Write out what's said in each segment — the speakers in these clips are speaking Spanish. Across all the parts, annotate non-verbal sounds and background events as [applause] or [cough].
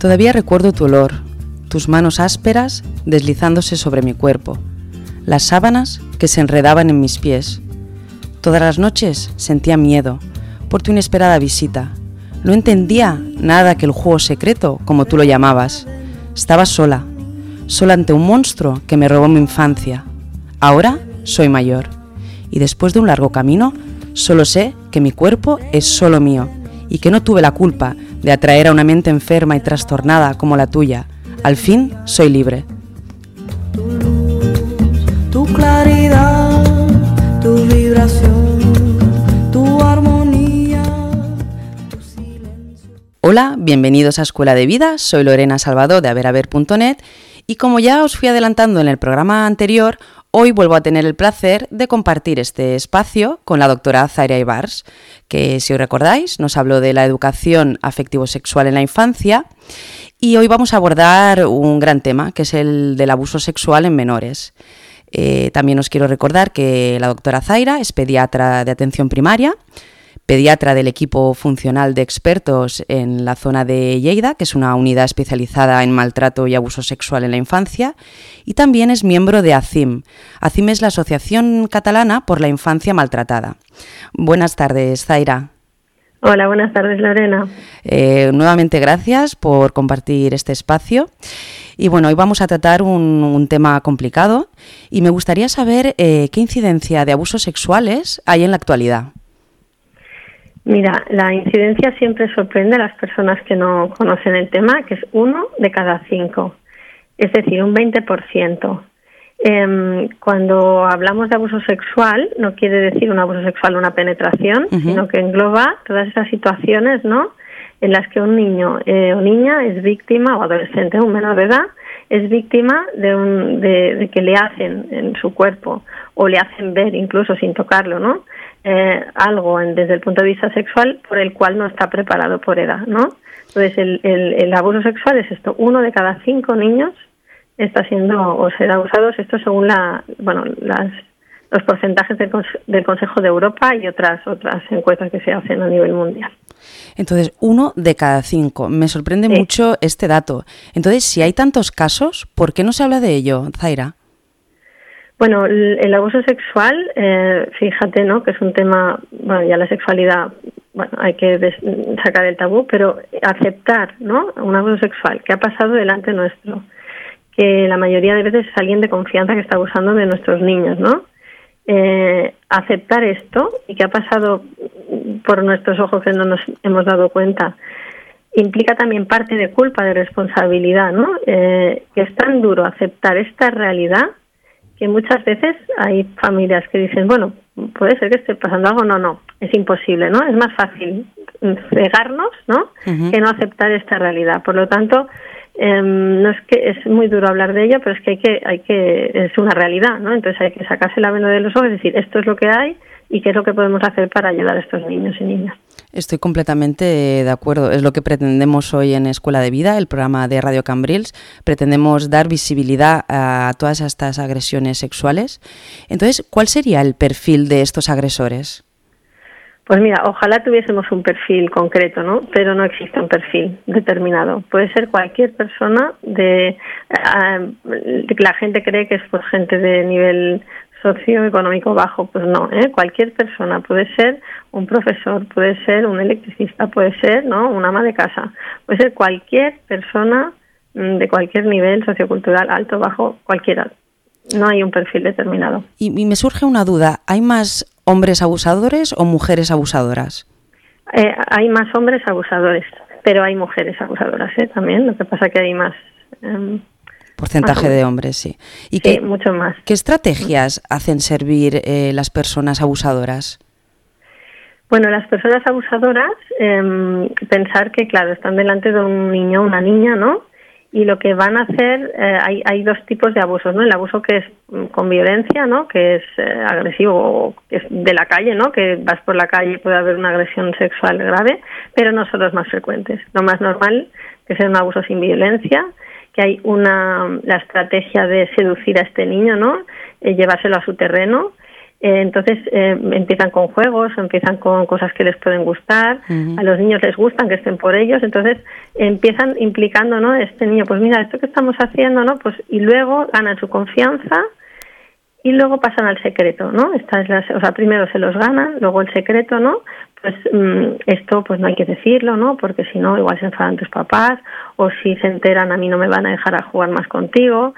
Todavía recuerdo tu olor, tus manos ásperas deslizándose sobre mi cuerpo, las sábanas que se enredaban en mis pies. Todas las noches sentía miedo por tu inesperada visita. No entendía nada que el juego secreto, como tú lo llamabas. Estaba sola, sola ante un monstruo que me robó mi infancia. Ahora soy mayor y después de un largo camino solo sé que mi cuerpo es solo mío y que no tuve la culpa de atraer a una mente enferma y trastornada como la tuya. Al fin soy libre. Tu claridad, tu vibración, tu armonía, tu silencio. Hola, bienvenidos a Escuela de Vida, soy Lorena Salvador de averaver.net y como ya os fui adelantando en el programa anterior, Hoy vuelvo a tener el placer de compartir este espacio con la doctora Zaira Ibars, que si os recordáis nos habló de la educación afectivo-sexual en la infancia y hoy vamos a abordar un gran tema, que es el del abuso sexual en menores. Eh, también os quiero recordar que la doctora Zaira es pediatra de atención primaria, pediatra del equipo funcional de expertos en la zona de Lleida, que es una unidad especializada en maltrato y abuso sexual en la infancia, y también es miembro de ACIM. ACIM es la Asociación Catalana por la Infancia Maltratada. Buenas tardes, Zaira. Hola, buenas tardes, Lorena. Eh, nuevamente gracias por compartir este espacio. Y bueno, hoy vamos a tratar un, tema complicado y me gustaría saber eh, qué incidencia de abusos sexuales hay en la actualidad. Mira, la incidencia siempre sorprende a las personas que no conocen el tema, que es uno de cada cinco, es decir, un 20%. Eh, cuando hablamos de abuso sexual, no quiere decir un abuso sexual una penetración, sino que engloba todas esas situaciones, ¿no? En las que un niño eh, o niña es víctima, o adolescente, un menor de edad, es víctima de, un, de, de que le hacen en su cuerpo o le hacen ver, incluso sin tocarlo, ¿no? Eh, algo desde el punto de vista sexual por el cual no está preparado por edad, ¿no? Entonces, el, el, abuso sexual es esto, uno de cada cinco niños está siendo o será abusado, esto según la, bueno, las, los porcentajes del, del, Consejo de Europa y otras otras encuestas que se hacen a nivel mundial. Entonces, uno de cada cinco. Me sorprende mucho este dato. Entonces, si hay tantos casos, ¿por qué no se habla de ello, Zaira? Bueno, el, abuso sexual, eh, fíjate, ¿no? Que es un tema, bueno, ya la sexualidad, bueno, hay que sacar el tabú, pero aceptar, ¿no? Un abuso sexual que ha pasado delante nuestro, que la mayoría de veces es alguien de confianza que está abusando de nuestros niños, ¿no? Eh, aceptar esto y que ha pasado por nuestros ojos que no nos hemos dado cuenta implica también parte de culpa, de responsabilidad, ¿no? Eh, que es tan duro aceptar esta realidad que muchas veces hay familias que dicen, bueno, puede ser que esté pasando algo, no, no, es imposible, ¿no? Es más fácil cegarnos, ¿no? Que no aceptar esta realidad. Por lo tanto, em, no es que es muy duro hablar de ello, pero es que hay que, hay que, es una realidad, ¿no? Entonces hay que sacarse la venda de los ojos y decir, esto es lo que hay y qué es lo que podemos hacer para ayudar a estos niños y niñas. Estoy completamente de acuerdo. Es lo que pretendemos hoy en Escuela de Vida, el programa de Radio Cambrils. Pretendemos dar visibilidad a todas estas agresiones sexuales. Entonces, ¿cuál sería el perfil de estos agresores? Pues mira, ojalá tuviésemos un perfil concreto, ¿no? Pero no existe un perfil determinado. Puede ser cualquier persona de, eh, la gente cree que es pues gente de nivel socioeconómico bajo, pues no, ¿eh? cualquier persona puede ser un profesor, puede ser un electricista, puede ser ¿no? un ama de casa, puede ser cualquier persona mm, de cualquier nivel sociocultural, alto, bajo, cualquiera. No hay un perfil determinado. Y, me surge una duda, ¿hay más hombres abusadores o mujeres abusadoras? Eh, hay más hombres abusadores, pero hay mujeres abusadoras ¿eh? también, lo que pasa que hay más... Em, Porcentaje de hombres, sí. ¿Y qué, mucho más. ¿Qué estrategias hacen servir eh, las personas abusadoras? Bueno, las personas abusadoras, eh, pensar que, claro, están delante de un niño o una niña, ¿no? Y lo que van a hacer, eh, hay, hay dos tipos de abusos, ¿no? El abuso que es mm, con violencia, ¿no? Que es eh, agresivo, o que es de la calle, ¿no? Que vas por la calle y puede haber una agresión sexual grave, pero no son los más frecuentes. Lo más normal que sea un abuso sin violencia, que hay una la estrategia de seducir a este niño, ¿no? Eh, llevárselo a su terreno Eh, entonces eh, empiezan con juegos, empiezan con cosas que les pueden gustar, a los niños les gustan que estén por ellos, entonces empiezan implicando, ¿no? Este niño, pues mira, esto que estamos haciendo, ¿no? Pues y luego ganan su confianza y luego pasan al secreto, ¿no? Esta es la, o sea, primero se los ganan, luego el secreto, ¿no? Pues mm, esto pues no hay que decirlo, ¿no? Porque si no igual se enfadan tus papás o si se enteran a mí no me van a dejar a jugar más contigo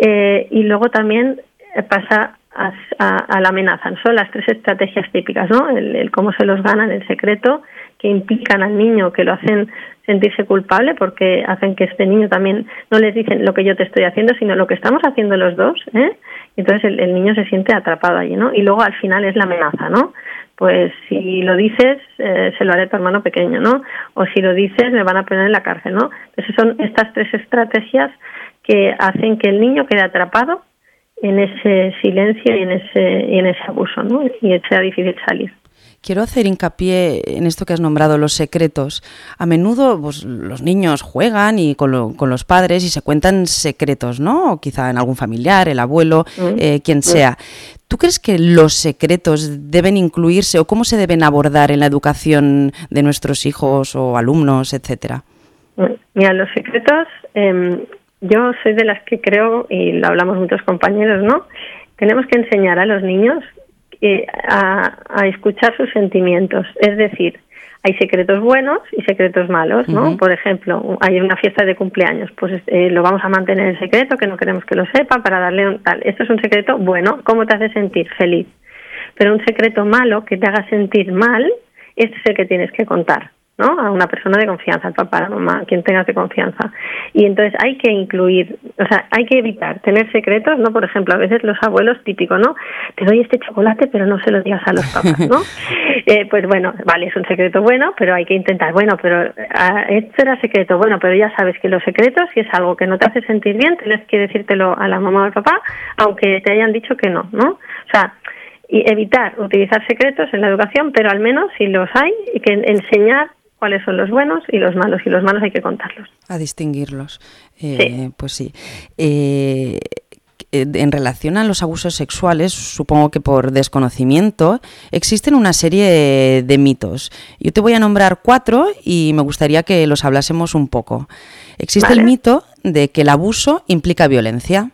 eh, y luego también pasa a, la amenaza. Son las tres estrategias típicas, ¿no? El, cómo se los ganan, el secreto, que implican al niño, que lo hacen sentirse culpable porque hacen que este niño también no les dicen lo que yo te estoy haciendo, sino lo que estamos haciendo los dos, ¿eh? Entonces el, niño se siente atrapado allí, ¿no? Y luego al final es la amenaza, ¿no? Pues si lo dices, eh, se lo haré a tu hermano pequeño, ¿no? O si lo dices, me van a poner en la cárcel, ¿no? Entonces son estas tres estrategias que hacen que el niño quede atrapado en ese silencio y en ese, y en ese abuso, ¿no? Y sea difícil salir. Quiero hacer hincapié en esto que has nombrado, los secretos. A menudo pues, los niños juegan y con, con, los padres y se cuentan secretos, ¿no? O quizá en algún familiar, el abuelo, mm. eh, quien mm. sea. ¿Tú crees que los secretos deben incluirse o cómo se deben abordar en la educación de nuestros hijos o alumnos, etcétera? Mm. Mira, los secretos eh, yo soy de las que creo, y lo hablamos muchos compañeros, ¿no? Tenemos que enseñar a los niños eh, a, escuchar sus sentimientos. Es decir, hay secretos buenos y secretos malos, ¿no? Por ejemplo, hay una fiesta de cumpleaños, pues eh, lo vamos a mantener en secreto, que no queremos que lo sepa, para darle un tal. Esto es un secreto bueno, ¿cómo te hace sentir? Feliz. Pero un secreto malo que te haga sentir mal, este es el que tienes que contar. ¿No? A una persona de confianza, al papá, a la mamá, quien tengas de confianza. Y entonces hay que incluir, o sea, hay que evitar tener secretos, ¿no? Por ejemplo, a veces los abuelos típicos, ¿no? Te doy este chocolate, pero no se lo digas a los papás, [laughs] ¿no? eh, pues bueno, vale, es un secreto bueno, pero hay que intentar, bueno, pero ah, esto era secreto, bueno, pero ya sabes que los secretos, si es algo que no te hace sentir bien, tienes que decírtelo a la mamá o al papá, aunque te hayan dicho que no, ¿no? O sea, y evitar utilizar secretos en la educación, pero al menos si los hay, y que enseñar cuáles son los buenos y los malos, y los malos hay que contarlos. A distinguirlos. Eh, Pues sí. Eh, en relación a los abusos sexuales, supongo que por desconocimiento, existen una serie de mitos. Yo te voy a nombrar cuatro y me gustaría que los hablásemos un poco. Existe el mito de que el abuso implica violencia.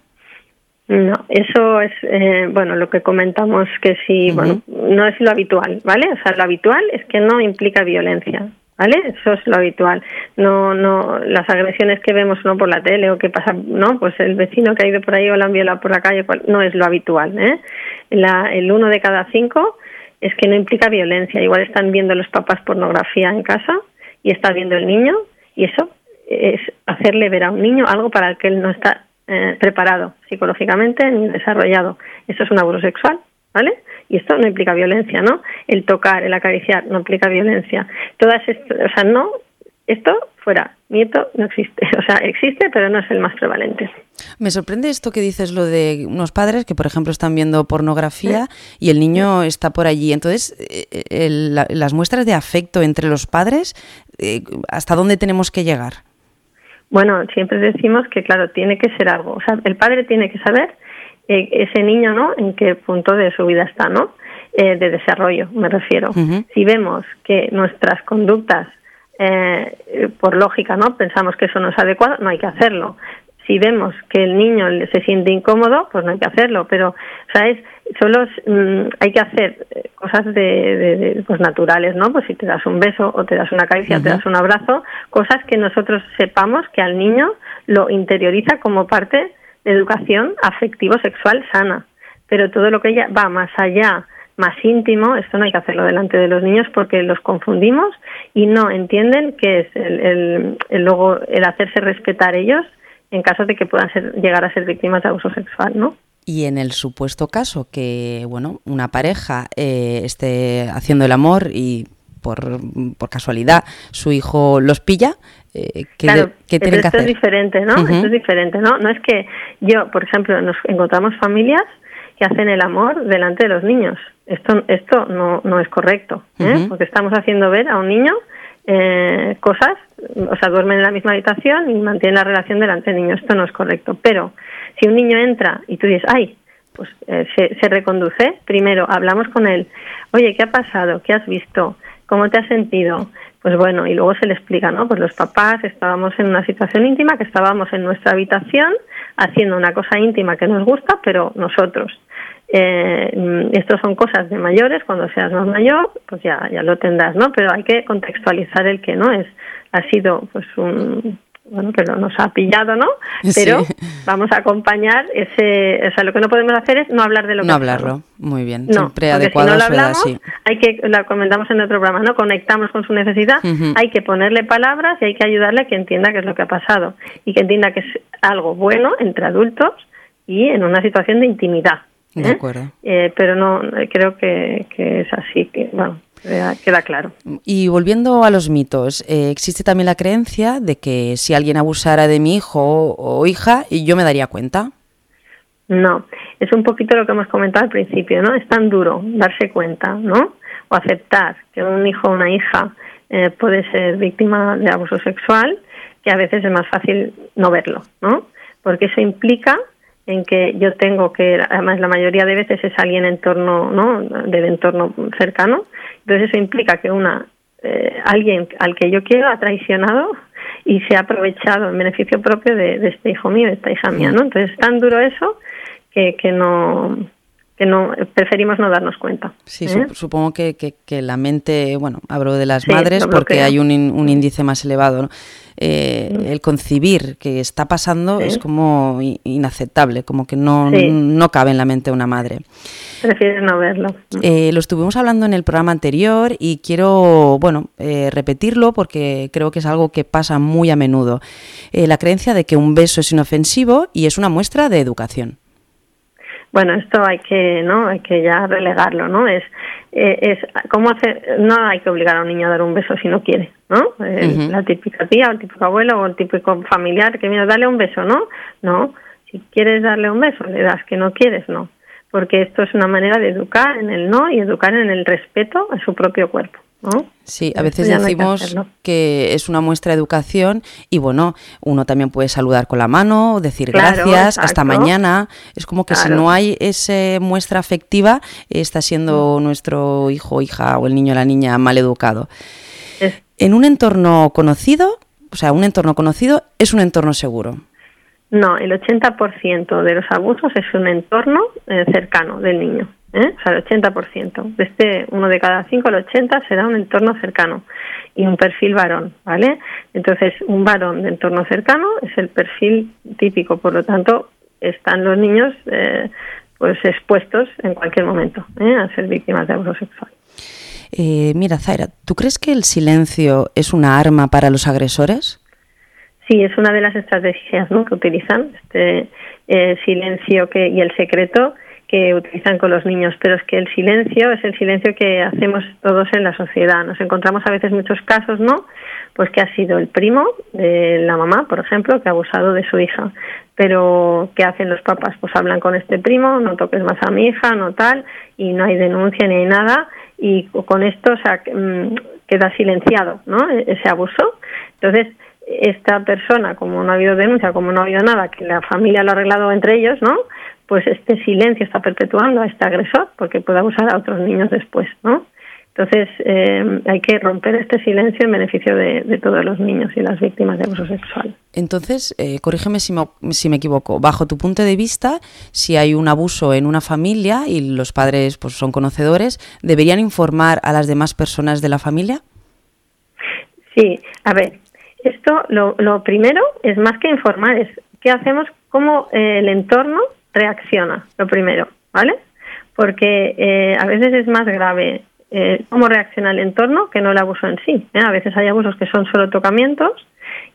No, eso es, eh, bueno, lo que comentamos que sí, bueno, no es lo habitual, ¿vale? O sea, lo habitual es que no implica violencia. ¿Vale? Eso es lo habitual. No, no, las agresiones que vemos no por la tele o que pasa, no, pues el vecino que ha ido por ahí o la han violado por la calle, no es lo habitual, ¿eh? La, el uno de cada cinco es que no implica violencia. Igual están viendo los papás pornografía en casa y está viendo el niño y eso es hacerle ver a un niño algo para el que él no está eh, preparado psicológicamente ni desarrollado. Eso es un abuso sexual, ¿vale? y esto no implica violencia, ¿no? El tocar, el acariciar no implica violencia. Todas esto, o sea, no, esto fuera, nieto no existe, [laughs] o sea, existe, pero no es el más prevalente. Me sorprende esto que dices, lo de unos padres que, por ejemplo, están viendo pornografía y el niño está por allí. Entonces, eh, las muestras de afecto entre los padres, eh, ¿hasta dónde tenemos que llegar? Bueno, siempre decimos que, claro, tiene que ser algo. O sea, el padre tiene que saber eh, ese niño, ¿no? En qué punto de su vida está, ¿no? Eh, de desarrollo, me refiero. Si vemos que nuestras conductas, eh, por lógica, ¿no? Pensamos que eso no es adecuado, no hay que hacerlo. Si vemos que el niño se siente incómodo, pues no hay que hacerlo. Pero, ¿sabes? Solo mm, hay que hacer cosas de, pues naturales, ¿no? Pues si te das un beso o te das una caricia, o te das un abrazo, cosas que nosotros sepamos que al niño lo interioriza como parte educación afectivo-sexual sana. Pero todo lo que ella va más allá, más íntimo, esto no hay que hacerlo delante de los niños porque los confundimos y no entienden que es el, el, luego el hacerse respetar ellos en caso de que puedan ser, llegar a ser víctimas de abuso sexual, ¿no? Y en el supuesto caso que, bueno, una pareja eh, esté haciendo el amor y por, por casualidad su hijo los pilla, eh, ¿qué, claro, esto es diferente, ¿no? Esto es diferente, ¿no? No es que yo, por ejemplo, nos encontramos familias que hacen el amor delante de los niños. Esto, esto no, no es correcto, ¿eh? porque estamos haciendo ver a un niño eh, cosas, o sea, duermen en la misma habitación y mantienen la relación delante del niño. Esto no es correcto. Pero si un niño entra y tú dices, ay, pues eh, se, se reconduce. Primero hablamos con él, oye, ¿qué ha pasado? ¿Qué has visto? ¿Cómo te has sentido? Pues bueno, y luego se le explica, ¿no? Pues los papás estábamos en una situación íntima, que estábamos en nuestra habitación haciendo una cosa íntima que nos gusta, pero nosotros. Eh, esto son cosas de mayores, cuando seas más mayor, pues ya, ya lo tendrás, ¿no? Pero hay que contextualizar el que no es. Ha sido pues un, bueno, que nos ha pillado, ¿no? Pero vamos a acompañar ese, o sea, lo que no podemos hacer es no hablar de lo que No hablarlo, muy bien, no, siempre adecuado si no a lo su edad, hablamos, sí. hay que, lo comentamos en otro programa, ¿no? Conectamos con su necesidad, hay que ponerle palabras y hay que ayudarle a que entienda qué es lo que ha pasado y que entienda que es algo bueno entre adultos y en una situación de intimidad. De ¿eh? acuerdo. Eh, pero no, creo que, que es así, que, bueno, queda, queda claro. Y volviendo a los mitos, eh, existe también la creencia de que si alguien abusara de mi hijo o, o hija, y yo me daría cuenta. No, es un poquito lo que hemos comentado al principio, ¿no? Es tan duro darse cuenta, ¿no? O aceptar que un hijo o una hija eh, puede ser víctima de abuso sexual, que a veces es más fácil no verlo, ¿no? Porque eso implica en que yo tengo que, además la mayoría de veces es alguien en entorno, ¿no? Del entorno cercano, entonces eso implica que una eh, alguien al que yo quiero ha traicionado y se ha aprovechado en beneficio propio de, de este hijo mío, de esta hija mía, ¿no? Entonces es tan duro eso que, que no que no preferimos no darnos cuenta. Sí, ¿eh? sup- supongo que, que- que la mente, bueno, hablo de las Sí, madres porque hay un, un índice más elevado. ¿no? Eh, El concibir que está pasando Sí. es como inaceptable, como que no, Sí. no cabe en la mente de una madre. Prefieres no verlo. Eh, lo estuvimos hablando en el programa anterior y quiero, bueno, eh, repetirlo porque creo que es algo que pasa muy a menudo. La creencia de que un beso es inofensivo y es una muestra de educación. Bueno, esto hay que, ¿no? Hay que ya relegarlo, ¿no? Es, eh, es cómo hacer, no hay que obligar a un niño a dar un beso si no quiere, ¿no? La típica tía o el típico abuelo o el típico familiar que mira, dale un beso, ¿no? No, si quieres darle un beso, le das, que no quieres, no. Porque esto es una manera de educar en el no y educar en el respeto a su propio cuerpo, ¿no? Sí, a veces no que decimos que es una muestra de educación y bueno, uno también puede saludar con la mano, decir Claro, gracias, hasta mañana. Es como que si no hay esa muestra afectiva, está siendo nuestro hijo hija o el niño o la niña mal educado. Es- En un entorno conocido, o sea, un entorno conocido es un entorno seguro. No, el 80% de los abusos es un entorno eh, cercano del niño. ¿eh? O sea, el 80%. De este uno de cada cinco, el 80 será un entorno cercano y un perfil varón, ¿vale? Entonces, un varón de entorno cercano es el perfil típico, por lo tanto, están los niños eh, pues expuestos en cualquier momento ¿eh? a ser víctimas de abuso sexual. Eh, mira, Zaira, ¿tú crees que el silencio es una arma para los agresores? Sí, es una de las estrategias ¿no? que utilizan, este eh, silencio que, y el secreto que utilizan con los niños, pero es que el silencio es el silencio que hacemos todos en la sociedad. Nos encontramos a veces muchos casos, ¿no? Pues que ha sido el primo de la mamá, por ejemplo, que ha abusado de su hija. Pero, ¿qué hacen los papás? Pues hablan con este primo, no toques más a mi hija, no tal, y no hay denuncia ni hay nada, y con esto o sea, mm, queda silenciado, ¿no? E-, Ese abuso. Entonces, esta persona, como no ha habido denuncia, como no ha habido nada, que la familia lo ha arreglado entre ellos, ¿no? Pues este silencio está perpetuando a este agresor porque puede abusar a otros niños después, ¿no? Entonces eh, hay que romper este silencio en beneficio de, de, todos los niños y las víctimas de abuso sexual. Entonces, eh, corrígeme si me, si me, equivoco. Bajo tu punto de vista, si hay un abuso en una familia y los padres pues, son conocedores, ¿deberían informar a las demás personas de la familia? Sí, a ver, esto lo, lo primero es más que informar, es qué hacemos, cómo eh, el entorno reacciona, lo primero, ¿vale? Porque eh, a veces es más grave eh, cómo reacciona el entorno que no el abuso en sí. ¿eh? A veces hay abusos que son solo tocamientos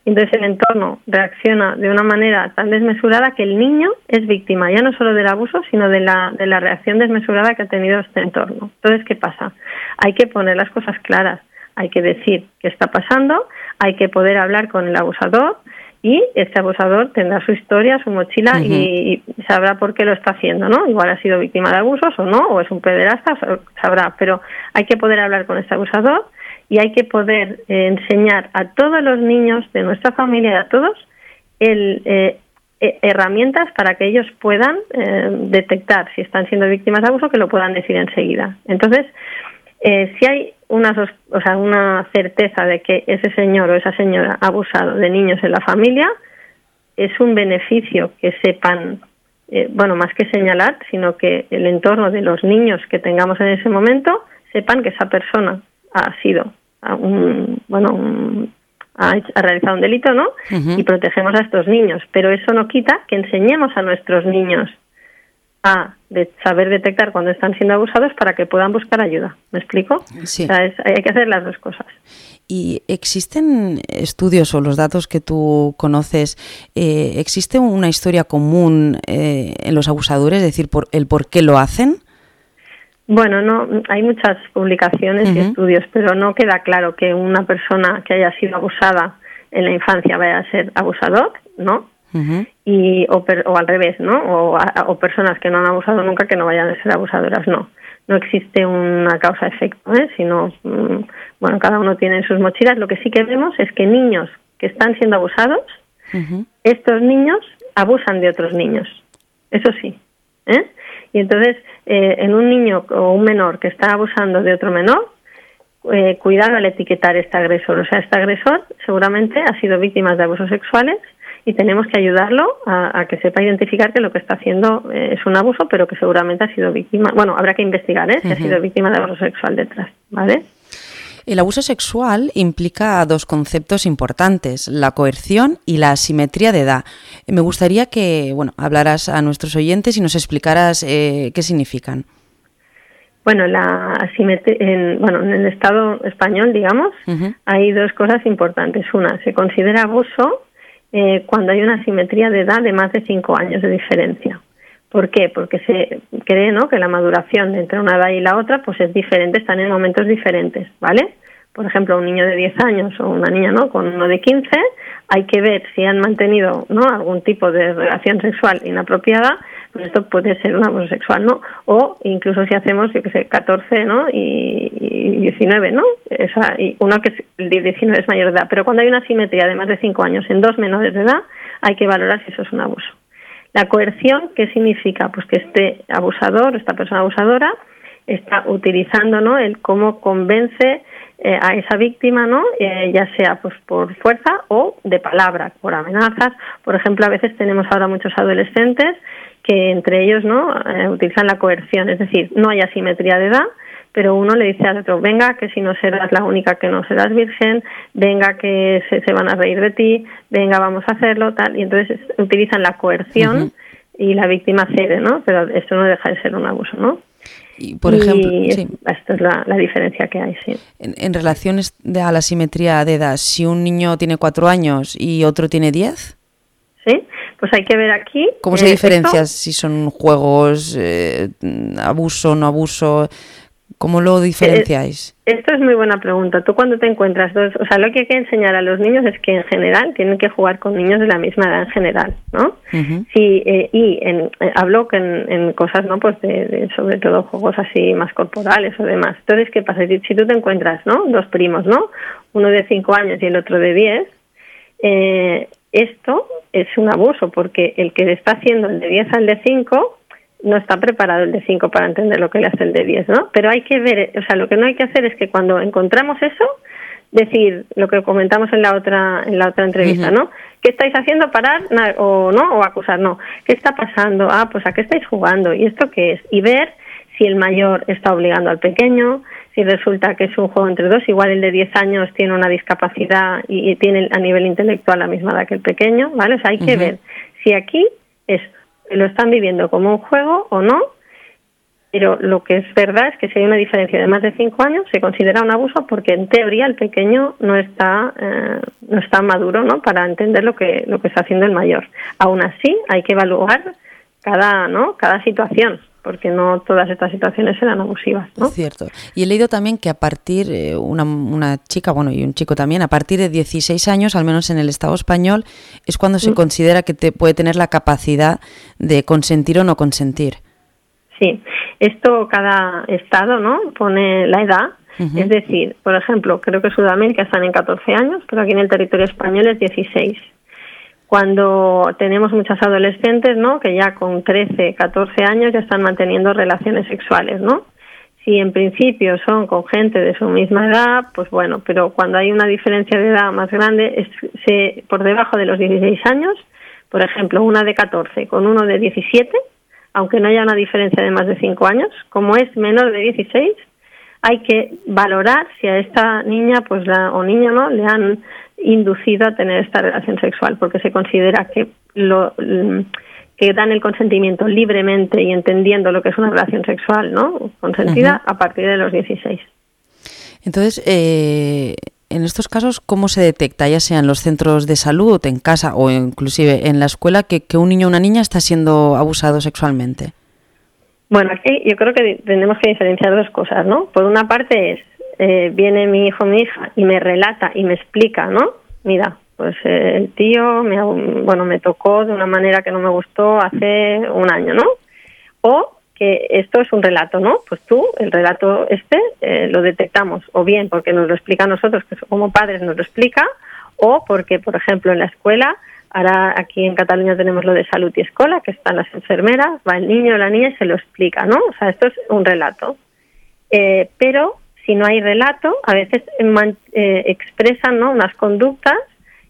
y entonces el entorno reacciona de una manera tan desmesurada que el niño es víctima ya no solo del abuso, sino de la, de la reacción desmesurada que ha tenido este entorno. Entonces, ¿qué pasa? Hay que poner las cosas claras, hay que decir qué está pasando, hay que poder hablar con el abusador y este abusador tendrá su historia, su mochila uh -huh. y, y, sabrá por qué lo está haciendo, ¿no? Igual ha sido víctima de abusos o no, o es un pederasta, sabrá, pero hay que poder hablar con este abusador y hay que poder eh, enseñar a todos los niños de nuestra familia, a todos, el, eh, eh, herramientas para que ellos puedan eh, detectar si están siendo víctimas de abuso, que lo puedan decir enseguida. Entonces, eh, si hay una, o sea, una certeza de que ese señor o esa señora ha abusado de niños en la familia, es un beneficio que sepan, eh, bueno, más que señalar, sino que el entorno de los niños que tengamos en ese momento sepan que esa persona ha sido un, bueno, ha, realizado un delito, ¿no? Y protegemos a estos niños. Pero eso no quita que enseñemos a nuestros niños a de saber detectar cuando están siendo abusados para que puedan buscar ayuda. ¿Me explico? Sí. hay que hacer las dos cosas. ¿Y existen estudios o los datos que tú conoces? Eh, ¿Existe una historia común eh, en los abusadores, es decir, por el por qué lo hacen? Bueno, no, hay muchas publicaciones y estudios, pero no queda claro que una persona que haya sido abusada en la infancia vaya a ser abusador, ¿no? Y o, o, al revés, ¿no? O, o, personas que no han abusado nunca que no vayan a ser abusadoras, no. No existe una causa-efecto, ¿eh? sino, mm, bueno, cada uno tiene en sus mochilas. Lo que sí que vemos es que niños que están siendo abusados, estos niños abusan de otros niños. Eso sí. ¿eh? Y entonces, eh, en un niño o un menor que está abusando de otro menor, eh, cuidado al etiquetar este agresor. O sea, este agresor seguramente ha sido víctima de abusos sexuales y tenemos que ayudarlo a, que sepa identificar que lo que está haciendo eh, es un abuso, pero que seguramente ha sido víctima. Bueno, habrá que investigar ¿eh? si ha sido víctima de abuso sexual detrás, ¿vale? El abuso sexual implica dos conceptos importantes, la coerción y la asimetría de edad. Me gustaría que bueno, hablaras a nuestros oyentes y nos explicaras eh, qué significan. Bueno, la asimetría, en, bueno, en el Estado español, digamos, hay dos cosas importantes. Una, se considera abuso eh, cuando hay una simetría de edad de más de cinco años de diferencia. ¿Por qué? Porque se cree ¿no? que la maduración entre una edad y la otra pues es diferente, están en momentos diferentes, ¿vale? Por ejemplo, un niño de 10 años o una niña ¿no? con uno de 15, hay que ver si han mantenido ¿no? algún tipo de relación sexual inapropiada pues esto puede ser un abuso sexual, ¿no? O incluso si hacemos, yo que sé, 14, ¿no? Y, 19, ¿no? Esa, y uno que es, el 19 es mayor de edad. Pero cuando hay una simetría de más de 5 años en dos menores de edad, hay que valorar si eso es un abuso. La coerción, ¿qué significa? Pues que este abusador, esta persona abusadora, está utilizando, ¿no? El cómo convence eh, a esa víctima, ¿no? Eh, ya sea pues por fuerza o de palabra, por amenazas. Por ejemplo, a veces tenemos ahora muchos adolescentes que entre ellos no eh, utilizan la coerción, es decir, no hay asimetría de edad, pero uno le dice al otro, venga, que si no serás la única que no serás virgen, venga, que se, se van a reír de ti, venga, vamos a hacerlo, tal, y entonces utilizan la coerción y la víctima cede, ¿no? Pero esto no deja de ser un abuso, ¿no? Y, por ejemplo, esta es la, la, diferencia que hay, sí. En, en relaciones de, a la simetría de edad, si un niño tiene cuatro años y otro tiene diez, ¿sí? Pues hay que ver aquí. ¿Cómo se eh, diferencia si son juegos, eh, abuso, no abuso? ¿Cómo lo diferenciáis? Eh, esto es muy buena pregunta. Tú cuando te encuentras dos, o sea, lo que hay que enseñar a los niños es que en general tienen que jugar con niños de la misma edad en general, ¿no? sí, y en, hablo que en, cosas, ¿no? Pues de, sobre todo juegos así más corporales o demás. Entonces, ¿qué pasa? Si, si tú te encuentras, ¿no? Dos primos, ¿no? Uno de cinco años y el otro de diez, eh, esto es un abuso porque el que le está haciendo el de 10 al de 5 no está preparado el de 5 para entender lo que le hace el de 10, ¿no? Pero hay que ver, o sea, lo que no hay que hacer es que cuando encontramos eso, decir lo que comentamos en la otra en la otra entrevista, ¿no? ¿Qué estáis haciendo parar o no o acusar? No. ¿Qué está pasando? Ah, pues a qué estáis jugando y esto qué es y ver si el mayor está obligando al pequeño, si resulta que es un juego entre dos, igual el de 10 años tiene una discapacidad y, tiene a nivel intelectual la misma edad que el pequeño, ¿vale? O sea, hay que ver si aquí es lo están viviendo como un juego o no, pero lo que es verdad es que si hay una diferencia de más de 5 años se considera un abuso porque en teoría el pequeño no está eh, no está maduro, ¿no? Para entender lo que lo que está haciendo el mayor. Aún así, hay que evaluar cada, ¿no? cada situación porque no todas estas situaciones eran abusivas. ¿no? Cierto. Y he leído también que a partir, eh, una, una, chica, bueno, y un chico también, a partir de 16 años, al menos en el Estado español, es cuando se mm. considera que te puede tener la capacidad de consentir o no consentir. Sí, esto cada Estado no pone la edad. Es decir, por ejemplo, creo que Sudamérica están en 14 años, pero aquí en el territorio español es 16. Cuando tenemos muchas adolescentes, ¿no? Que ya con 13, 14 años ya están manteniendo relaciones sexuales, ¿no? Si en principio son con gente de su misma edad, pues bueno, pero cuando hay una diferencia de edad más grande, es, se, por debajo de los 16 años, por ejemplo, una de 14 con uno de 17, aunque no haya una diferencia de más de 5 años, como es menor de 16, hay que valorar si a esta niña pues la, o niño no le han inducido a tener esta relación sexual, porque se considera que lo que dan el consentimiento libremente y entendiendo lo que es una relación sexual, ¿no? Consentida a partir de los 16. Entonces, eh, en estos casos, ¿cómo se detecta, ya sea en los centros de salud, en casa o inclusive en la escuela, que, que un niño o una niña está siendo abusado sexualmente? Bueno, aquí yo creo que tenemos que diferenciar dos cosas, ¿no? Por una parte es, eh, viene mi hijo mi hija y me relata y me explica, ¿no? Mira, pues eh, el tío me, bueno, me tocó de una manera que no me gustó hace un año, ¿no? O que esto es un relato, ¿no? Pues tú, el relato este, eh, lo detectamos, o bien porque nos lo explica a nosotros, que como padres nos lo explica, o porque, por ejemplo, en la escuela, ahora aquí en Cataluña tenemos lo de salud y escuela, que están las enfermeras, va el niño o la niña y se lo explica, ¿no? O sea, esto es un relato. Eh, pero si no hay relato, a veces expresan ¿no? unas conductas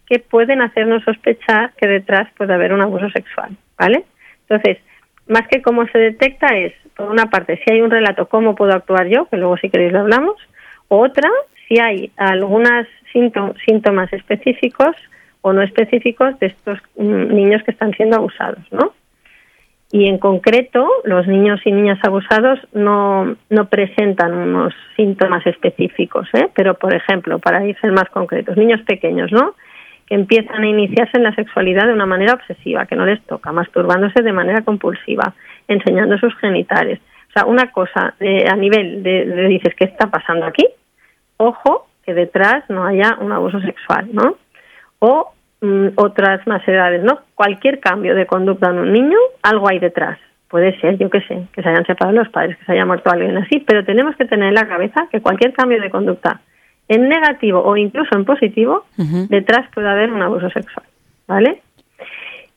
que pueden hacernos sospechar que detrás puede haber un abuso sexual, ¿vale? Entonces, más que cómo se detecta es, por una parte, si hay un relato, cómo puedo actuar yo, que luego si queréis lo hablamos, otra, si hay algunos síntomas específicos o no específicos de estos mm, niños que están siendo abusados, ¿no? Y en concreto, los niños y niñas abusados no, no presentan unos síntomas específicos, ¿eh? pero por ejemplo, para ser más concretos, niños pequeños, ¿no? que empiezan a iniciarse en la sexualidad de una manera obsesiva, que no les toca, masturbándose de manera compulsiva, enseñando sus genitales. O sea, una cosa a nivel de, dices, ¿qué está pasando aquí? Ojo, que detrás no haya un abuso sexual, ¿no? O mm, otras más edades, ¿no? Cualquier cambio de conducta en un niño, algo hay detrás. Puede ser, yo qué sé, que se hayan separado los padres, que se haya muerto alguien así, pero tenemos que tener en la cabeza que cualquier cambio de conducta en negativo o incluso en positivo, detrás puede haber un abuso sexual, ¿vale?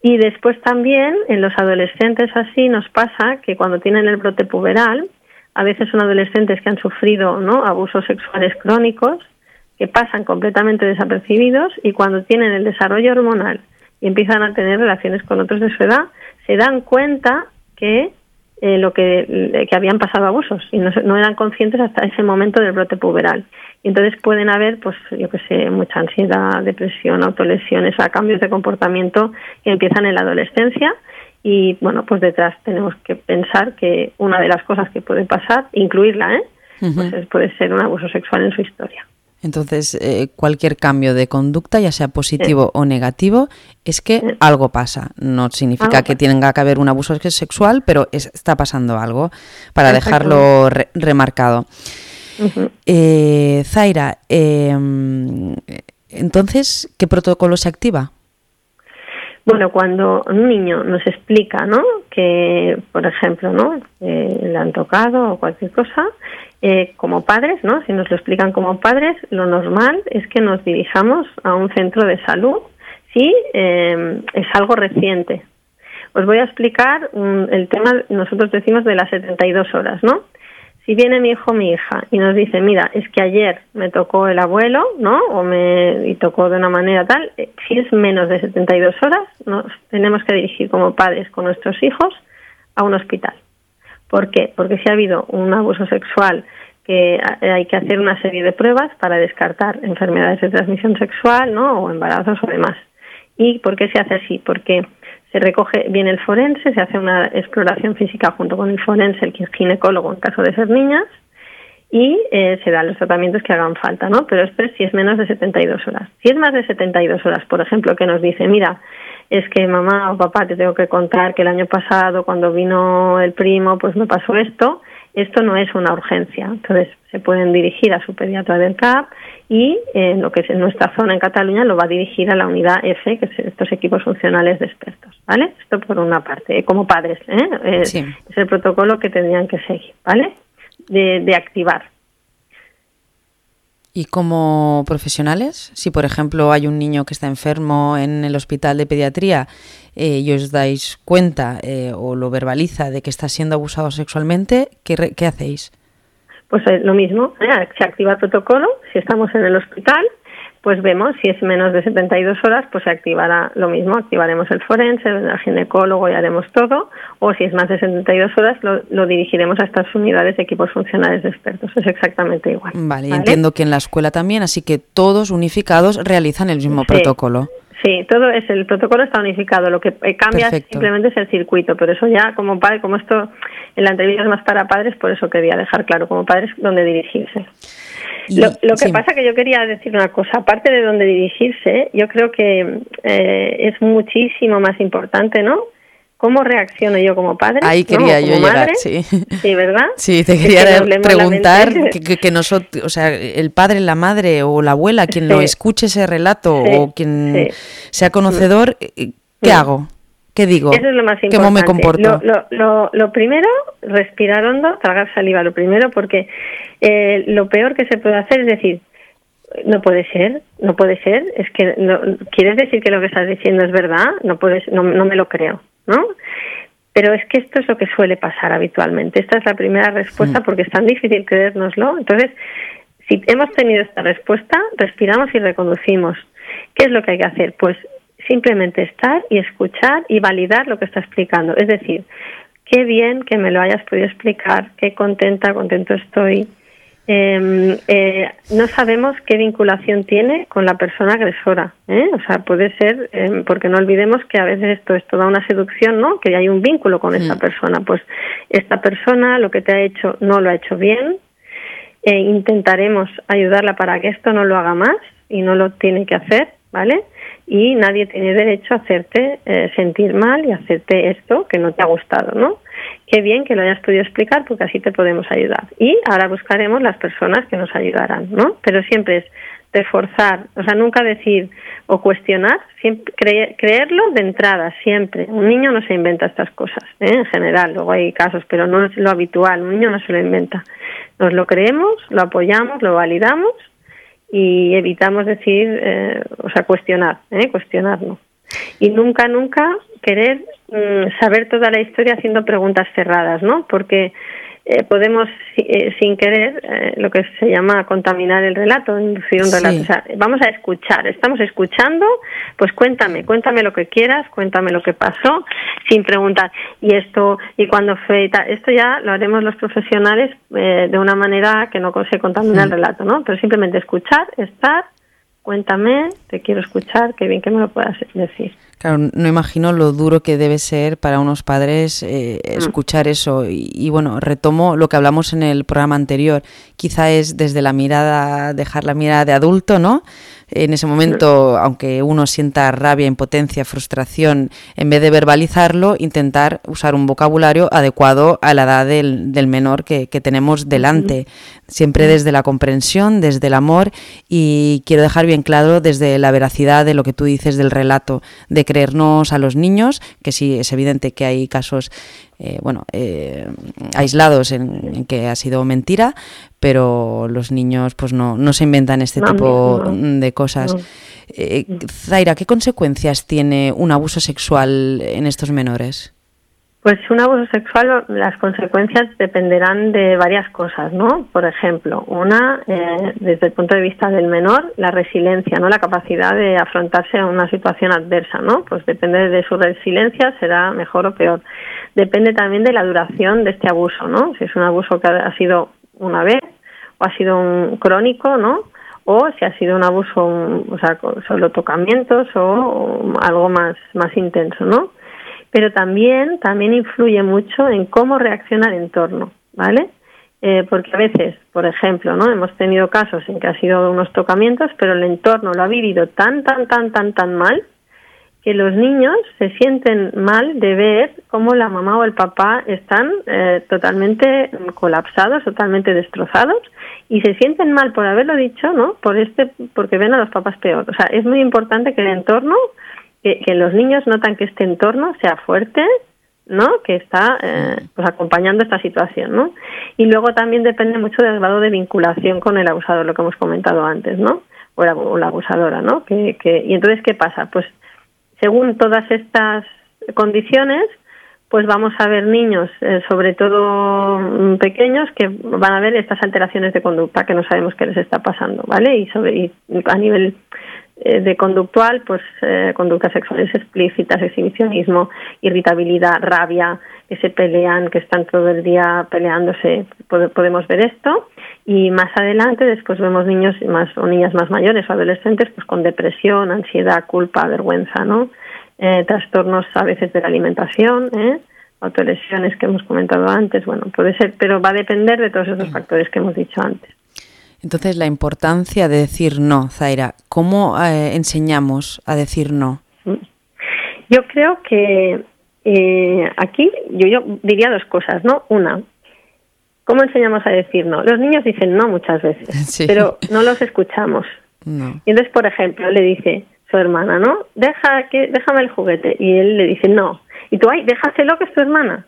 Y después también en los adolescentes así nos pasa que cuando tienen el brote puberal, a veces son adolescentes que han sufrido ¿no? abusos sexuales crónicos, que pasan completamente desapercibidos y cuando tienen el desarrollo hormonal y empiezan a tener relaciones con otros de su edad, se dan cuenta que eh, lo que, que habían pasado abusos y no, no eran conscientes hasta ese momento del brote puberal. Y entonces pueden haber, pues yo que sé, mucha ansiedad, depresión, autolesiones, o cambios de comportamiento que empiezan en la adolescencia. Y bueno, pues detrás tenemos que pensar que una de las cosas que puede pasar, incluirla, ¿eh? pues puede ser un abuso sexual en su historia. Entonces, eh, cualquier cambio de conducta, ya sea positivo o negativo, es que algo pasa. No significa que tenga que haber un abuso sexual, pero está pasando algo para dejarlo remarcado eh, Zaira, em, entonces, ¿qué protocolo se activa? Bueno, cuando un niño nos explica, ¿no? Que, por ejemplo, ¿no? Eh, le han tocado o cualquier cosa, eh, como padres, ¿no? Si nos lo explican como padres, lo normal es que nos dirijamos a un centro de salud si em, es algo reciente. Os voy a explicar el tema, nosotros decimos de las 72 horas, ¿no? si viene mi hijo o mi hija y nos dice, mira, es que ayer me tocó el abuelo, ¿no? O me y tocó de una manera tal, eh, si es menos de 72 horas, nos tenemos que dirigir como padres con nuestros hijos a un hospital. ¿Por qué? Porque si ha habido un abuso sexual que hay que hacer una serie de pruebas para descartar enfermedades de transmisión sexual, ¿no? O embarazos o demás. ¿Y por qué se hace así? Porque se recoge bien el forense, se hace una exploración física junto con el forense, el ginecólogo en caso de ser niñas, y eh, se dan los tratamientos que hagan falta, ¿no? Pero esto es si es menos de 72 horas. Si es más de 72 horas, por ejemplo, que nos dice, mira, es que mamá o papá te tengo que contar que el año pasado cuando vino el primo, pues me pasó esto, esto no es una urgencia. Entonces se pueden dirigir a su pediatra del CAP y en eh, lo que es en nuestra zona en Cataluña lo va a dirigir a la unidad F, que es estos equipos funcionales de expertos, ¿vale? Esto por una parte, eh, como padres, ¿eh? es el protocolo que tendrían que seguir, ¿vale? De, de activar. ¿Y como profesionales? Si, por ejemplo, hay un niño que está enfermo en el hospital de pediatría eh, y os dais cuenta eh, o lo verbaliza de que está siendo abusado sexualmente, ¿qué, re- qué hacéis? Pues eh, lo mismo, ¿eh? se activa el protocolo, si estamos en el hospital, pues vemos si es menos de 72 horas, pues se activará lo mismo, activaremos el forense, el ginecólogo y haremos todo, o si es más de 72 horas, lo, lo dirigiremos a estas unidades de equipos funcionales de expertos, es exactamente igual. Vale, y entiendo que en la escuela también, así que todos unificados realizan el mismo Sí. protocolo. Sí, todo es el protocolo está unificado. Lo que eh, cambia Perfecto. simplemente es el circuito, pero eso ya como padre, como esto en la entrevista es más para padres, por eso quería dejar claro como padres dónde dirigirse. Y- Lo, lo que sí. pasa que yo quería decir una cosa, aparte de dónde dirigirse, yo creo que eh, es muchísimo más importante, ¿no? ¿Cómo reacciono yo como padre? Ahí quería yo llegar, madre. sí. Sí, ¿verdad? [laughs] Sí, te Es quería que preguntar que, que, nosotros, o sea, el padre, la madre o la abuela, quien Sí. lo escuche ese relato Sí, o quien sea conocedor, eh, ¿qué Sí. hago? ¿Qué digo? Eso es lo más importante. ¿Cómo me comporto? Lo, lo, lo, lo primero, respirar hondo, tragar saliva, lo primero, porque eh, lo peor que se puede hacer es decir, no puede ser, no puede ser, es que no, quieres decir que lo que estás diciendo es verdad, no puedes, no, no me lo creo, ¿no? Pero es que esto es lo que suele pasar habitualmente. Esta es la primera respuesta Mm. porque es tan difícil creérnoslo. Entonces, si hemos tenido esta respuesta, respiramos y reconducimos. ¿Qué es lo que hay que hacer? Pues simplemente estar y escuchar y validar lo que está explicando. Es decir, qué bien que me lo hayas podido explicar, qué contenta, contento estoy. Eh, eh, no sabemos qué vinculación tiene con la persona agresora. ¿eh? O sea, puede ser, eh, porque no olvidemos que a veces esto es toda una seducción, ¿no? Que hay un vínculo con esta Mm. persona. Pues esta persona lo que te ha hecho no lo ha hecho bien. Eh, intentaremos ayudarla para que esto no lo haga más y no lo tiene que hacer, ¿vale? Y nadie tiene derecho a hacerte eh, sentir mal y hacerte esto que no te ha gustado, ¿no? Qué bien que lo hayas podido explicar porque así te podemos ayudar. Y ahora buscaremos las personas que nos ayudarán, ¿no? Pero siempre es reforzar, o sea, nunca decir o cuestionar, siempre cre- creerlo de entrada, siempre. Un niño no se inventa estas cosas, ¿eh? en general, luego hay casos, pero no es lo habitual, un niño no se lo inventa. Nos lo creemos, lo apoyamos, lo validamos y evitamos decir, eh, o sea, cuestionar, ¿eh? cuestionarnos. Y nunca, nunca querer mm, saber toda la historia haciendo preguntas cerradas, ¿no? Porque eh, podemos, eh, sin querer, eh, lo que se llama contaminar el relato, inducir un Sí. relato. O sea, vamos a escuchar, estamos escuchando, pues cuéntame, cuéntame lo que quieras, cuéntame lo que pasó, sin preguntar, y esto, y cuándo fue, y tal. esto ya lo haremos los profesionales eh, de una manera que no se contamina el relato, ¿no? Pero simplemente escuchar, estar, cuéntame, te quiero escuchar, qué bien que me lo puedas decir. Claro, no imagino lo duro que debe ser para unos padres eh, Mm. escuchar eso. Y, y bueno, retomo lo que hablamos en el programa anterior. Quizá es desde la mirada, dejar la mirada de adulto, ¿no? En ese momento, aunque uno sienta rabia, impotencia, frustración, en vez de verbalizarlo, intentar usar un vocabulario adecuado a la edad del, del menor que, que tenemos delante. Siempre desde la comprensión, desde el amor y quiero dejar bien claro desde la veracidad de lo que tú dices del relato, de creernos a los niños, que sí es evidente que hay casos eh, bueno, eh, aislados en, en que ha sido mentira, pero los niños pues no, no se inventan este No, tipo no. de cosas. Eh, Zaira, ¿qué consecuencias tiene un abuso sexual en estos menores? Pues un abuso sexual, las consecuencias dependerán de varias cosas, ¿no? Por ejemplo, una, eh, desde el punto de vista del menor, la resiliencia, ¿no? La capacidad de afrontarse a una situación adversa, ¿no? Pues depende de su resiliencia, será mejor o peor. Depende también de la duración de este abuso, ¿no? Si es un abuso que ha sido una vez o ha sido un crónico, ¿no? O si ha sido un abuso, o sea, solo tocamientos o algo más, más intenso, ¿no? Pero también también influye mucho en cómo reacciona el entorno, ¿vale? Eh, porque a veces, por ejemplo, no hemos tenido casos en que ha sido unos tocamientos, pero el entorno lo ha vivido tan tan tan tan tan mal que los niños se sienten mal de ver cómo la mamá o el papá están eh, totalmente colapsados, totalmente destrozados y se sienten mal por haberlo dicho, ¿no? Por este, porque ven a los papás peor. O sea, es muy importante que el entorno, que, que los niños notan que este entorno sea fuerte, ¿no? Que está eh, pues acompañando esta situación, ¿no? Y luego también depende mucho del grado de vinculación con el abusador, lo que hemos comentado antes, ¿no? O la, o la abusadora, ¿no? Que, que, y entonces, ¿qué pasa? Pues según todas estas condiciones, pues vamos a ver niños, eh, sobre todo mm, pequeños, que van a ver estas alteraciones de conducta que no sabemos qué les está pasando, ¿vale? Y, sobre, y a nivel de conductual, pues eh, conductas sexuales explícitas, exhibicionismo, irritabilidad, rabia, que se pelean, que están todo el día peleándose, podemos ver esto. Y más adelante, después vemos niños más o niñas más mayores o adolescentes, pues con depresión, ansiedad, culpa, vergüenza, ¿no? eh, trastornos a veces de la alimentación, ¿eh? autolesiones que hemos comentado antes, bueno, puede ser, pero va a depender de todos esos mm. factores que hemos dicho antes. Entonces, la importancia de decir no, Zaira, ¿cómo eh, enseñamos a decir no? Mm. Yo creo que eh, aquí yo, yo diría dos cosas, ¿no? Una, ¿cómo enseñamos a decir no? Los niños dicen no muchas veces, [laughs] pero no los escuchamos. No. Y entonces, por ejemplo, le dice, su hermana, ¿no? Deja que, déjame el juguete. Y él le dice, no. Y tú, ay, déjaselo que es tu hermana,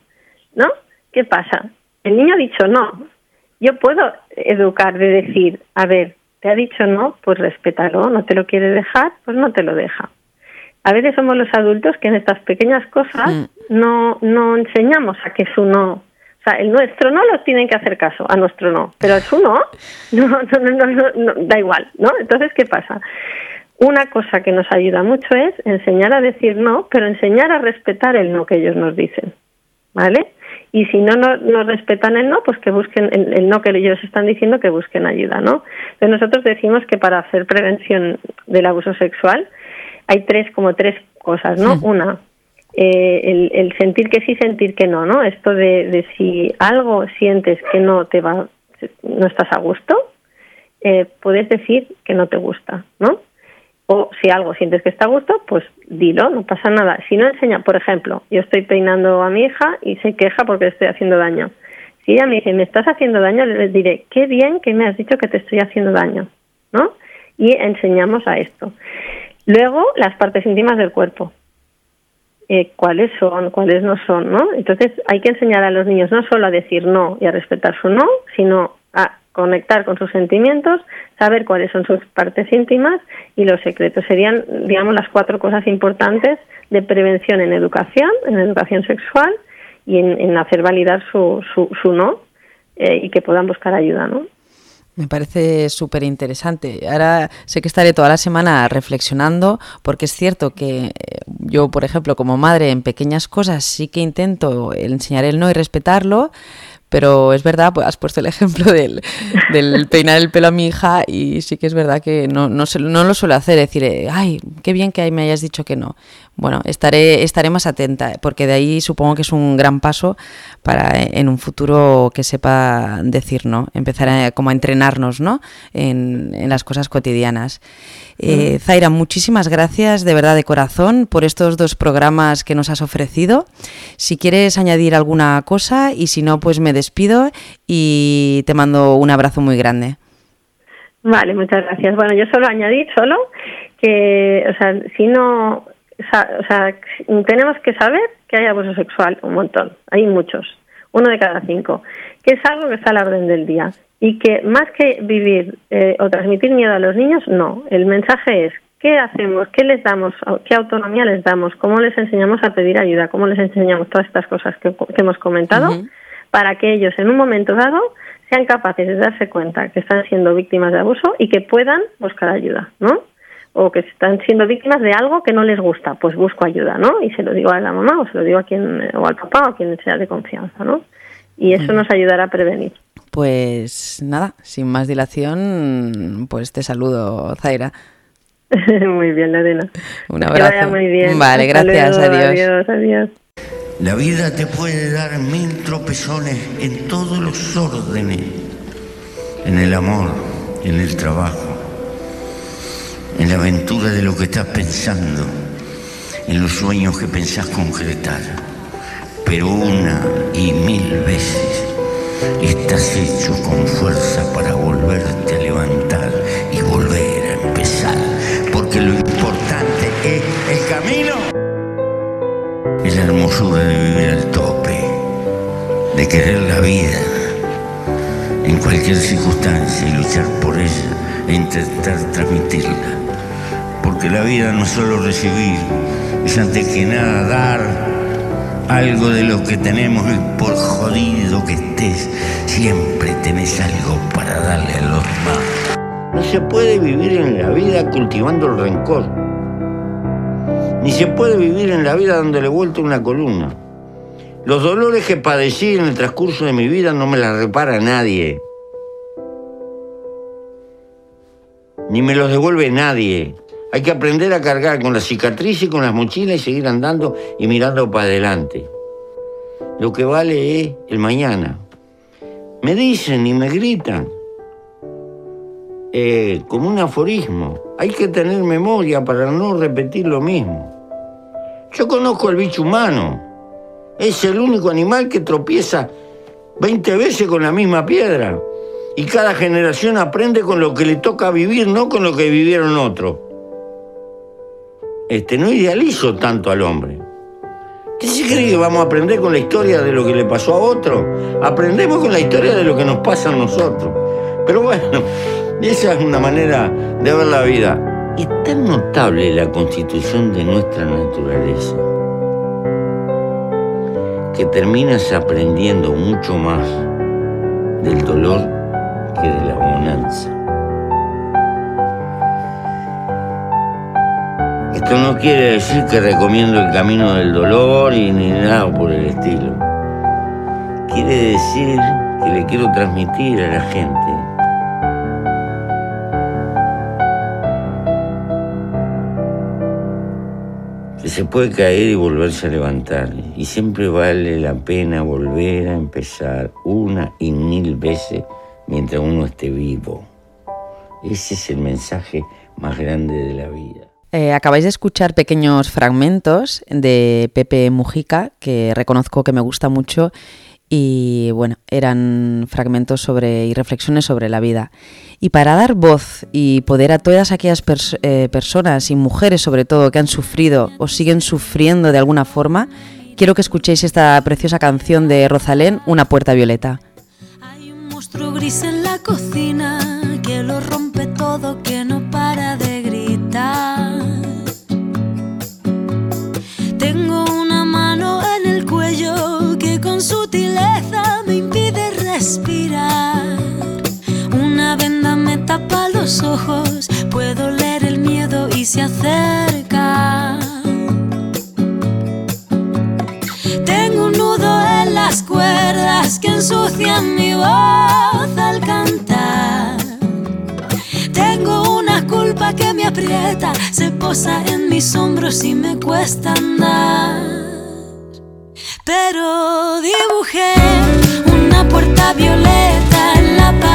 ¿no? ¿Qué pasa? El niño ha dicho no. Yo puedo educar de decir, a ver, te ha dicho no, pues respétalo, no te lo quiere dejar, pues no te lo deja. A veces somos los adultos que en estas pequeñas cosas mm. no, no enseñamos a que su no o sea, el nuestro no los tienen que hacer caso, a nuestro no, pero su [laughs] no, no, no, no, no, da igual, ¿no? Entonces, ¿qué pasa? Una cosa que nos ayuda mucho es enseñar a decir no, pero enseñar a respetar el no que ellos nos dicen, ¿vale? Y si no nos, respetan el no, pues que busquen el, no que ellos están diciendo, que busquen ayuda, ¿no? Entonces nosotros decimos que para hacer prevención del abuso sexual hay tres, como tres cosas, ¿no? Una, eh, el, sentir que sí, sentir que no, ¿no? Esto de, de si algo sientes que no te va, no estás a gusto, eh, puedes decir que no te gusta, ¿no? O si algo sientes que está a gusto, pues dilo, no pasa nada. Si no enseña, por ejemplo, yo estoy peinando a mi hija y se queja porque le estoy haciendo daño. Si ella me dice, me estás haciendo daño, le diré, qué bien que me has dicho que te estoy haciendo daño, ¿no? Y enseñamos a esto. Luego, las partes íntimas del cuerpo. Eh, cuáles son, cuáles no son, ¿no? Entonces hay que enseñar a los niños no solo a decir no y a respetar su no, sino conectar con sus sentimientos, saber cuáles son sus partes íntimas y los secretos. Serían, digamos, las cuatro cosas importantes de prevención en educación, en educación sexual y en, hacer validar su, su, no eh, y que puedan buscar ayuda, ¿no? Me parece súper interesante. Ahora sé que estaré toda la semana reflexionando porque es cierto que eh, yo, por ejemplo, como madre en pequeñas cosas sí que intento enseñar el no y respetarlo, pero es verdad, pues has puesto el ejemplo del, del, peinar el pelo a mi hija y sí que es verdad que no, no, no lo suelo hacer, decir, eh, ay, qué bien que me hayas dicho que no. Bueno, estaré, estaré más atenta, porque de ahí supongo que es un gran paso para en un futuro que sepa decir no, empezar a, como a entrenarnos ¿no? en, en las cosas cotidianas. Eh, Zaira, muchísimas gracias de verdad de corazón por estos dos programas que nos has ofrecido. Si quieres añadir alguna cosa y si no, pues me despido y te mando un abrazo muy grande. Vale, muchas gracias. Bueno, yo solo añadir solo que, o sea, si no, o sea, tenemos que saber que hay abuso sexual un montón, hay muchos, uno de cada cinco, que es algo que está a la orden del día y que más que vivir eh, o transmitir miedo a los niños, no. El mensaje es qué hacemos, qué les damos, qué autonomía les damos, cómo les enseñamos a pedir ayuda, cómo les enseñamos todas estas cosas que, hemos comentado, para que ellos en un momento dado sean capaces de darse cuenta que están siendo víctimas de abuso y que puedan buscar ayuda, ¿no? O que están siendo víctimas de algo que no les gusta, pues busco ayuda, ¿no? Y se lo digo a la mamá o se lo digo a quien o al papá o a quien sea de confianza, ¿no? Y eso nos ayudará a prevenir. Pues nada, sin más dilación, pues te saludo, Zaira. [laughs] muy bien, Lorena. Un abrazo. Que vaya muy bien. Vale, gracias, adiós. Adiós, adiós. La vida te puede dar mil tropezones en todos los órdenes, en el amor, en el trabajo, en la aventura de lo que estás pensando, en los sueños que pensás concretar. Pero una y mil veces Estás hecho con fuerza para volverte a levantar y volver a empezar. Porque lo importante es el camino. Es la hermosura de vivir al tope, de querer la vida en cualquier circunstancia y luchar por ella e intentar transmitirla. Porque la vida no es solo recibir, es antes que nada dar algo de lo que tenemos y por jodido que estés, siempre tenés algo para darle a los demás. No se puede vivir en la vida cultivando el rencor. Ni se puede vivir en la vida dándole vuelta una columna. Los dolores que padecí en el transcurso de mi vida no me las repara nadie. Ni me los devuelve nadie. Hay que aprender a cargar con las cicatrices y con las mochilas y seguir andando y mirando para adelante. Lo que vale es el mañana. Me dicen y me gritan. Eh, como un aforismo. Hay que tener memoria para no repetir lo mismo. Yo conozco al bicho humano. Es el único animal que tropieza 20 veces con la misma piedra. Y cada generación aprende con lo que le toca vivir, no con lo que vivieron otros. Este, no idealizo tanto al hombre. ¿Qué se cree que vamos a aprender con la historia de lo que le pasó a otro? Aprendemos con la historia de lo que nos pasa a nosotros. Pero bueno, [laughs] esa es una manera de ver la vida. Es tan notable la constitución de nuestra naturaleza que terminas aprendiendo mucho más del dolor que de la bonanza. Esto no quiere decir que recomiendo el camino del dolor y ni nada por el estilo. Quiere decir que le quiero transmitir a la gente se puede caer y volverse a levantar. Y siempre vale la pena volver a empezar una y mil veces mientras uno esté vivo. Ese es el mensaje más grande de la vida. Eh, acabáis de escuchar pequeños fragmentos de Pepe Mujica, que reconozco que me gusta mucho, y bueno, eran fragmentos sobre y reflexiones sobre la vida. Y para dar voz y poder a todas aquellas eh, personas y mujeres sobre todo que han sufrido o siguen sufriendo de alguna forma, quiero que escuchéis esta preciosa canción de Rosalén, Una puerta violeta. Hay un monstruo gris en la cocina que lo rompe todo, respirar. Una venda me tapa los ojos, puedo leer el miedo y se acerca. Tengo un nudo en las cuerdas que ensucian mi voz al cantar. Tengo una culpa que me aprieta, se posa en mis hombros y me cuesta andar. Pero dibujé una puerta violeta en la pared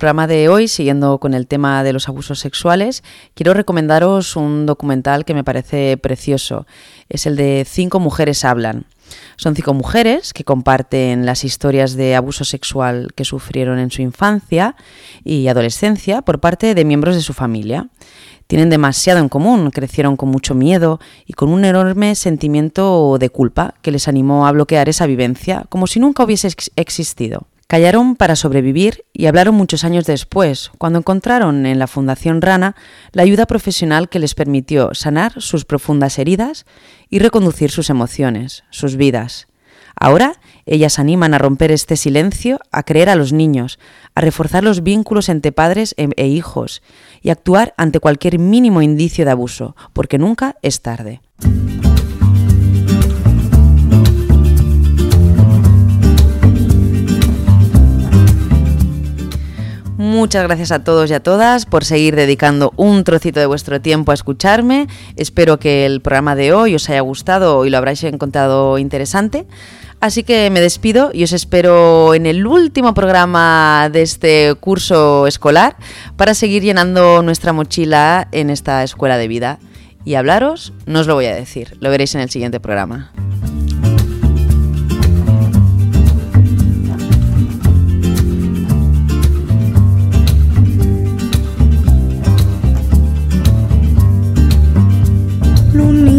programa de hoy, siguiendo con el tema de los abusos sexuales, quiero recomendaros un documental que me parece precioso. Es el de Cinco mujeres hablan. Son cinco mujeres que comparten las historias de abuso sexual que sufrieron en su infancia y adolescencia por parte de miembros de su familia. Tienen demasiado en común, crecieron con mucho miedo y con un enorme sentimiento de culpa que les animó a bloquear esa vivencia como si nunca hubiese ex existido. Callaron para sobrevivir y hablaron muchos años después, cuando encontraron en la Fundación Rana la ayuda profesional que les permitió sanar sus profundas heridas y reconducir sus emociones, sus vidas. Ahora ellas animan a romper este silencio, a creer a los niños, a reforzar los vínculos entre padres e, e hijos y a actuar ante cualquier mínimo indicio de abuso, porque nunca es tarde. Muchas gracias a todos y a todas por seguir dedicando un trocito de vuestro tiempo a escucharme. Espero que el programa de hoy os haya gustado y lo habráis encontrado interesante. Así que me despido y os espero en el último programa de este curso escolar para seguir llenando nuestra mochila en esta escuela de vida. Y hablaros, no os lo voy a decir, lo veréis en el siguiente programa. nun